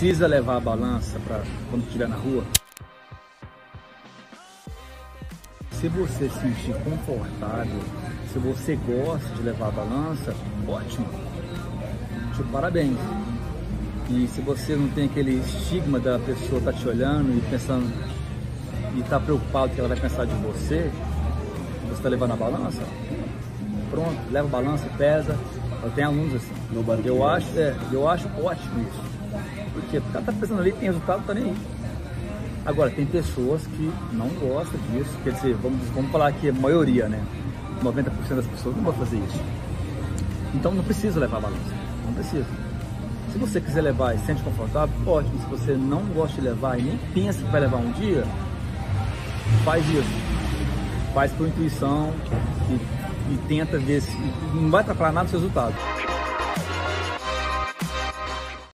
precisa levar a balança para quando estiver na rua? Se você se sentir confortável, se você gosta de levar a balança, ótimo. Te parabéns. E se você não tem aquele estigma da pessoa estar tá te olhando e pensando e tá preocupado que ela vai pensar de você, você está levando a balança, pronto, leva a balança, pesa. Eu tenho alunos assim. Eu acho, é, eu acho ótimo isso. Porque o cara tá pensando ali, tem resultado, tá nem aí. Agora, tem pessoas que não gostam disso, quer dizer, vamos, vamos falar que a maioria, né? 90% das pessoas não vão fazer isso. Então não precisa levar a balança, não precisa. Se você quiser levar e se sente confortável, ótimo. Se você não gosta de levar e nem pensa que vai levar um dia, faz isso. Faz por intuição e, e tenta ver se não vai atrapalhar nada dos resultados.